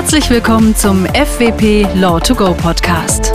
Herzlich willkommen zum FWP Law to Go Podcast.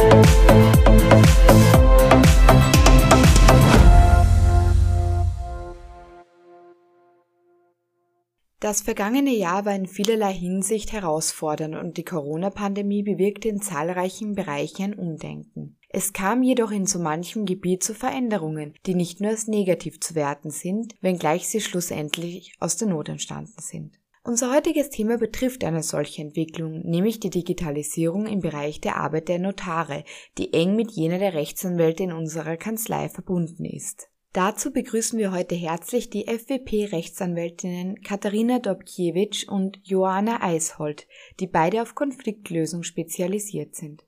Das vergangene Jahr war in vielerlei Hinsicht herausfordernd und die Corona-Pandemie bewirkte in zahlreichen Bereichen ein Umdenken. Es kam jedoch in so manchem Gebiet zu Veränderungen, die nicht nur als negativ zu werten sind, wenngleich sie schlussendlich aus der Not entstanden sind. Unser heutiges Thema betrifft eine solche Entwicklung, nämlich die Digitalisierung im Bereich der Arbeit der Notare, die eng mit jener der Rechtsanwälte in unserer Kanzlei verbunden ist. Dazu begrüßen wir heute herzlich die FWP-Rechtsanwältinnen Katharina Dobkiewicz und Joanna Eishold, die beide auf Konfliktlösung spezialisiert sind.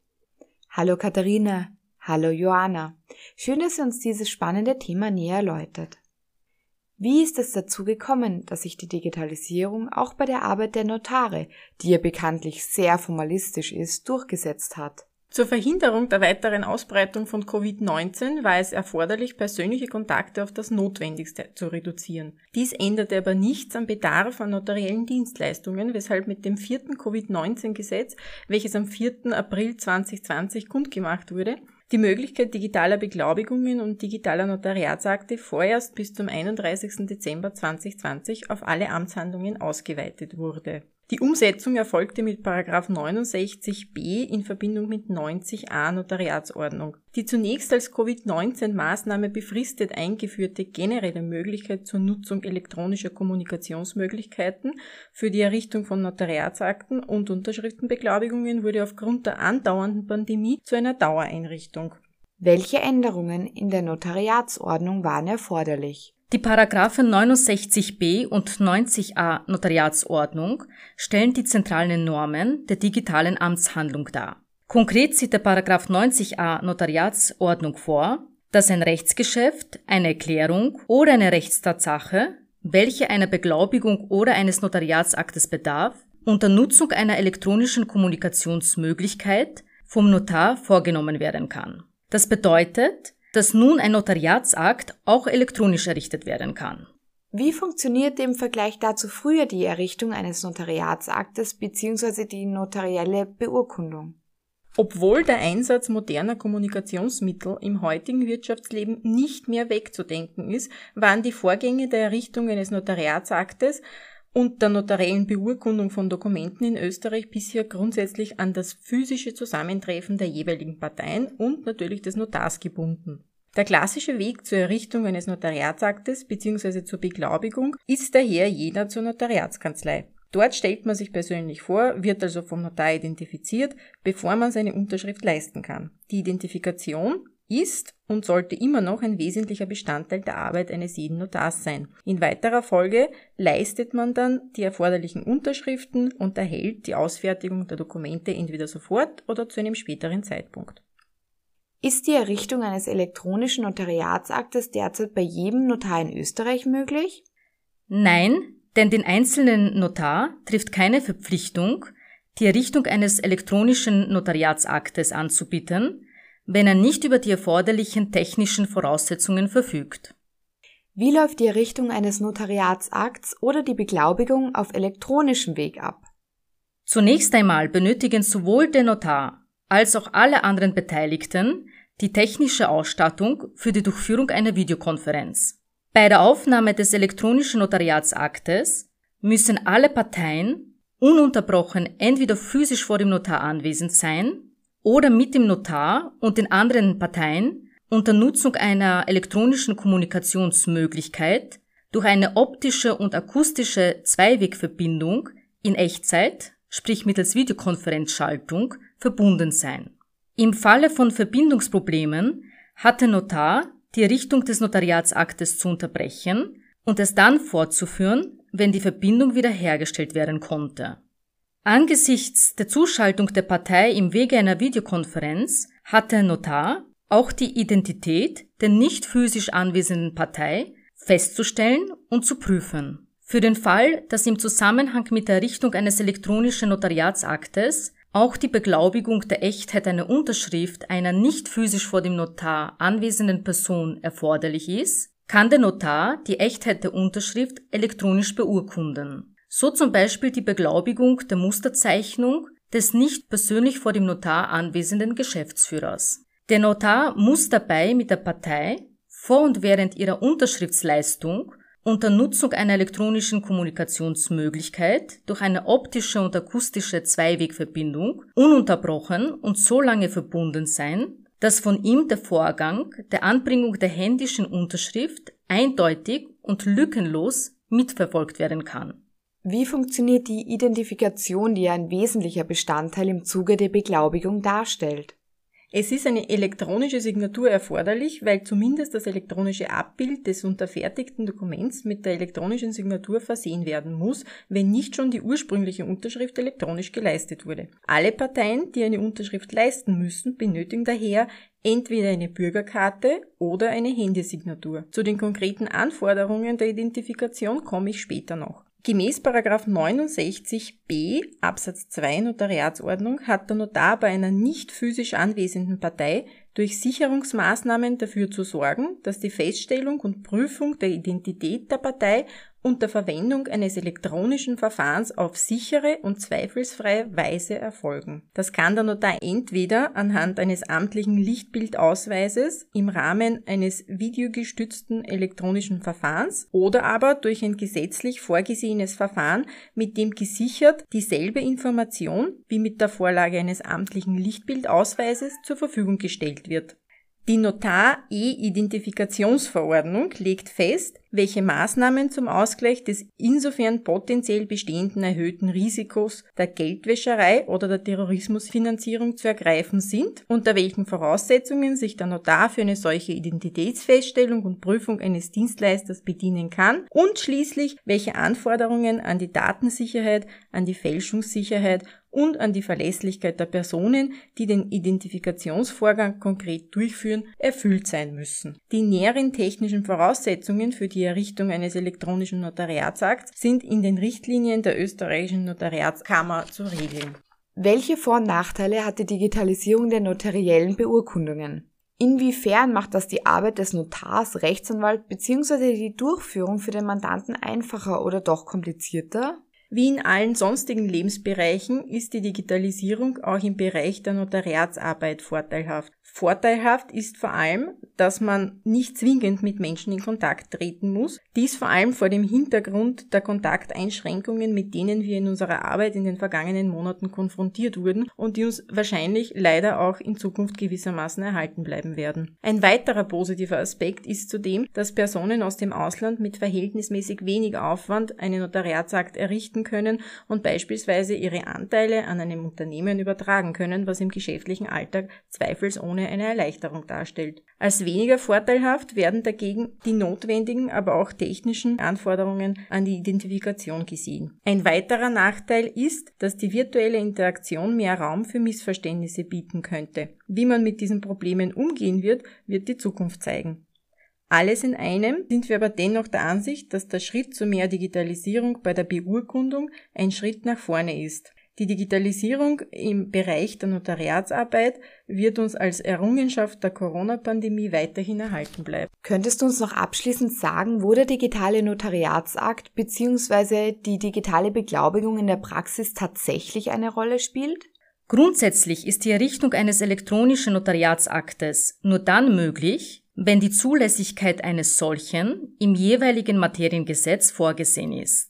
Hallo Katharina, hallo Joanna. Schön, dass ihr uns dieses spannende Thema näher erläutert. Wie ist es dazu gekommen, dass sich die Digitalisierung auch bei der Arbeit der Notare, die ja bekanntlich sehr formalistisch ist, durchgesetzt hat? Zur Verhinderung der weiteren Ausbreitung von Covid-19 war es erforderlich, persönliche Kontakte auf das Notwendigste zu reduzieren. Dies änderte aber nichts am Bedarf an notariellen Dienstleistungen, weshalb mit dem vierten Covid-19-Gesetz, welches am 4. April 2020 kundgemacht wurde, die Möglichkeit digitaler Beglaubigungen und digitaler Notariatsakte vorerst bis zum 31. Dezember 2020 auf alle Amtshandlungen ausgeweitet wurde. Die Umsetzung erfolgte mit 69b in Verbindung mit 90a Notariatsordnung. Die zunächst als Covid-19-Maßnahme befristet eingeführte generelle Möglichkeit zur Nutzung elektronischer Kommunikationsmöglichkeiten für die Errichtung von Notariatsakten und Unterschriftenbeglaubigungen wurde aufgrund der andauernden Pandemie zu einer Dauereinrichtung. Welche Änderungen in der Notariatsordnung waren erforderlich? Die Paragraphen 69b und 90a Notariatsordnung stellen die zentralen Normen der digitalen Amtshandlung dar. Konkret sieht der Paragraph 90a Notariatsordnung vor, dass ein Rechtsgeschäft, eine Erklärung oder eine Rechtstatsache, welche einer Beglaubigung oder eines Notariatsaktes bedarf, unter Nutzung einer elektronischen Kommunikationsmöglichkeit vom Notar vorgenommen werden kann. Das bedeutet, dass nun ein Notariatsakt auch elektronisch errichtet werden kann. Wie funktionierte im Vergleich dazu früher die Errichtung eines Notariatsaktes bzw. die notarielle Beurkundung? Obwohl der Einsatz moderner Kommunikationsmittel im heutigen Wirtschaftsleben nicht mehr wegzudenken ist, waren die Vorgänge der Errichtung eines Notariatsaktes und der notariellen Beurkundung von Dokumenten in Österreich bisher grundsätzlich an das physische Zusammentreffen der jeweiligen Parteien und natürlich des Notars gebunden. Der klassische Weg zur Errichtung eines Notariatsaktes bzw. zur Beglaubigung ist daher jener zur Notariatskanzlei. Dort stellt man sich persönlich vor, wird also vom Notar identifiziert, bevor man seine Unterschrift leisten kann. Die Identifikation ist und sollte immer noch ein wesentlicher Bestandteil der Arbeit eines jeden Notars sein. In weiterer Folge leistet man dann die erforderlichen Unterschriften und erhält die Ausfertigung der Dokumente entweder sofort oder zu einem späteren Zeitpunkt. Ist die Errichtung eines elektronischen Notariatsaktes derzeit bei jedem Notar in Österreich möglich? Nein, denn den einzelnen Notar trifft keine Verpflichtung, die Errichtung eines elektronischen Notariatsaktes anzubieten, wenn er nicht über die erforderlichen technischen Voraussetzungen verfügt. Wie läuft die Errichtung eines Notariatsakts oder die Beglaubigung auf elektronischem Weg ab? Zunächst einmal benötigen sowohl der Notar als auch alle anderen Beteiligten die technische Ausstattung für die Durchführung einer Videokonferenz. Bei der Aufnahme des elektronischen Notariatsaktes müssen alle Parteien ununterbrochen entweder physisch vor dem Notar anwesend sein oder mit dem Notar und den anderen Parteien unter Nutzung einer elektronischen Kommunikationsmöglichkeit durch eine optische und akustische Zweiwegverbindung in Echtzeit, sprich mittels Videokonferenzschaltung, verbunden sein. Im Falle von Verbindungsproblemen hat der Notar die Richtung des Notariatsaktes zu unterbrechen und es dann fortzuführen, wenn die Verbindung wiederhergestellt werden konnte. Angesichts der Zuschaltung der Partei im Wege einer Videokonferenz hat der Notar auch die Identität der nicht physisch anwesenden Partei festzustellen und zu prüfen. Für den Fall, dass im Zusammenhang mit der Errichtung eines elektronischen Notariatsaktes auch die Beglaubigung der Echtheit einer Unterschrift einer nicht physisch vor dem Notar anwesenden Person erforderlich ist, kann der Notar die Echtheit der Unterschrift elektronisch beurkunden. So zum Beispiel die Beglaubigung der Musterzeichnung des nicht persönlich vor dem Notar anwesenden Geschäftsführers. Der Notar muss dabei mit der Partei vor und während ihrer Unterschriftsleistung unter Nutzung einer elektronischen Kommunikationsmöglichkeit durch eine optische und akustische Zweiwegverbindung ununterbrochen und so lange verbunden sein, dass von ihm der Vorgang der Anbringung der händischen Unterschrift eindeutig und lückenlos mitverfolgt werden kann. Wie funktioniert die Identifikation, die ein wesentlicher Bestandteil im Zuge der Beglaubigung darstellt? Es ist eine elektronische Signatur erforderlich, weil zumindest das elektronische Abbild des unterfertigten Dokuments mit der elektronischen Signatur versehen werden muss, wenn nicht schon die ursprüngliche Unterschrift elektronisch geleistet wurde. Alle Parteien, die eine Unterschrift leisten müssen, benötigen daher entweder eine Bürgerkarte oder eine Handysignatur. Zu den konkreten Anforderungen der Identifikation komme ich später noch. Gemäß 69b Absatz 2 Notariatsordnung hat der Notar bei einer nicht physisch anwesenden Partei durch Sicherungsmaßnahmen dafür zu sorgen, dass die Feststellung und Prüfung der Identität der Partei unter Verwendung eines elektronischen Verfahrens auf sichere und zweifelsfreie Weise erfolgen. Das kann der Notar entweder anhand eines amtlichen Lichtbildausweises im Rahmen eines videogestützten elektronischen Verfahrens oder aber durch ein gesetzlich vorgesehenes Verfahren, mit dem gesichert dieselbe Information wie mit der Vorlage eines amtlichen Lichtbildausweises zur Verfügung gestellt wird. Die Notar-E-Identifikationsverordnung legt fest, welche Maßnahmen zum Ausgleich des insofern potenziell bestehenden erhöhten Risikos der Geldwäscherei oder der Terrorismusfinanzierung zu ergreifen sind, unter welchen Voraussetzungen sich der Notar für eine solche Identitätsfeststellung und Prüfung eines Dienstleisters bedienen kann und schließlich welche Anforderungen an die Datensicherheit, an die Fälschungssicherheit und an die Verlässlichkeit der Personen, die den Identifikationsvorgang konkret durchführen, erfüllt sein müssen. Die näheren technischen Voraussetzungen für die Errichtung eines elektronischen Notariatsakts sind in den Richtlinien der österreichischen Notariatskammer zu regeln. Welche Vor- und Nachteile hat die Digitalisierung der notariellen Beurkundungen? Inwiefern macht das die Arbeit des Notars, Rechtsanwalt bzw. die Durchführung für den Mandanten einfacher oder doch komplizierter? Wie in allen sonstigen Lebensbereichen ist die Digitalisierung auch im Bereich der Notariatsarbeit vorteilhaft. Vorteilhaft ist vor allem, dass man nicht zwingend mit Menschen in Kontakt treten muss. Dies vor allem vor dem Hintergrund der Kontakteinschränkungen, mit denen wir in unserer Arbeit in den vergangenen Monaten konfrontiert wurden und die uns wahrscheinlich leider auch in Zukunft gewissermaßen erhalten bleiben werden. Ein weiterer positiver Aspekt ist zudem, dass Personen aus dem Ausland mit verhältnismäßig wenig Aufwand einen Notariatsakt errichten können und beispielsweise ihre Anteile an einem Unternehmen übertragen können, was im geschäftlichen Alltag zweifelsohne eine Erleichterung darstellt. Als weniger vorteilhaft werden dagegen die notwendigen, aber auch technischen Anforderungen an die Identifikation gesehen. Ein weiterer Nachteil ist, dass die virtuelle Interaktion mehr Raum für Missverständnisse bieten könnte. Wie man mit diesen Problemen umgehen wird, wird die Zukunft zeigen. Alles in einem sind wir aber dennoch der Ansicht, dass der Schritt zu mehr Digitalisierung bei der Beurkundung ein Schritt nach vorne ist. Die Digitalisierung im Bereich der Notariatsarbeit wird uns als Errungenschaft der Corona-Pandemie weiterhin erhalten bleiben. Könntest du uns noch abschließend sagen, wo der digitale Notariatsakt bzw. die digitale Beglaubigung in der Praxis tatsächlich eine Rolle spielt? Grundsätzlich ist die Errichtung eines elektronischen Notariatsaktes nur dann möglich, wenn die Zulässigkeit eines solchen im jeweiligen Materiengesetz vorgesehen ist.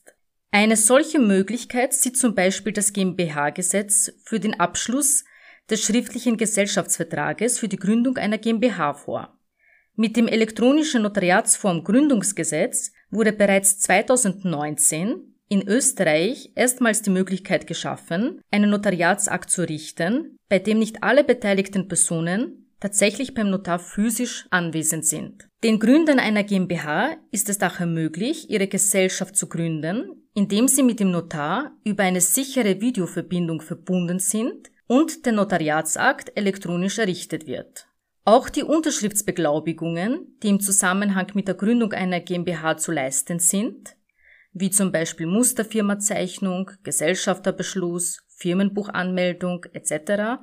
Eine solche Möglichkeit sieht zum Beispiel das GmbH-Gesetz für den Abschluss des schriftlichen Gesellschaftsvertrages für die Gründung einer GmbH vor. Mit dem elektronischen Notariatsform Gründungsgesetz wurde bereits 2019 in Österreich erstmals die Möglichkeit geschaffen, einen Notariatsakt zu richten, bei dem nicht alle beteiligten Personen tatsächlich beim Notar physisch anwesend sind. Den Gründern einer GmbH ist es daher möglich, ihre Gesellschaft zu gründen, indem sie mit dem Notar über eine sichere Videoverbindung verbunden sind und der Notariatsakt elektronisch errichtet wird. Auch die Unterschriftsbeglaubigungen, die im Zusammenhang mit der Gründung einer GmbH zu leisten sind, wie zum Beispiel Musterfirmazeichnung, Gesellschafterbeschluss, Firmenbuchanmeldung etc.,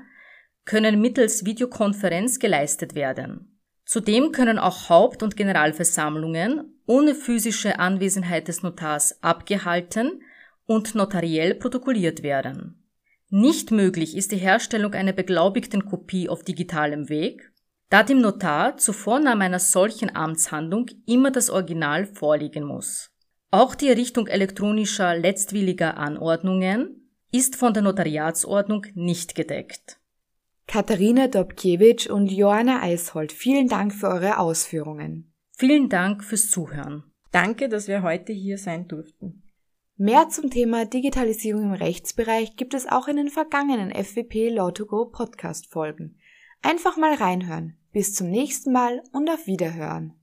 können mittels Videokonferenz geleistet werden. Zudem können auch Haupt- und Generalversammlungen ohne physische Anwesenheit des Notars abgehalten und notariell protokolliert werden. Nicht möglich ist die Herstellung einer beglaubigten Kopie auf digitalem Weg, da dem Notar zur Vornahme einer solchen Amtshandlung immer das Original vorliegen muss. Auch die Errichtung elektronischer letztwilliger Anordnungen ist von der Notariatsordnung nicht gedeckt. Katharina Dobkiewicz und Joanna Eishold, vielen Dank für eure Ausführungen. Vielen Dank fürs Zuhören. Danke, dass wir heute hier sein durften. Mehr zum Thema Digitalisierung im Rechtsbereich gibt es auch in den vergangenen FWP Law2Go Podcast Folgen. Einfach mal reinhören. Bis zum nächsten Mal und auf Wiederhören.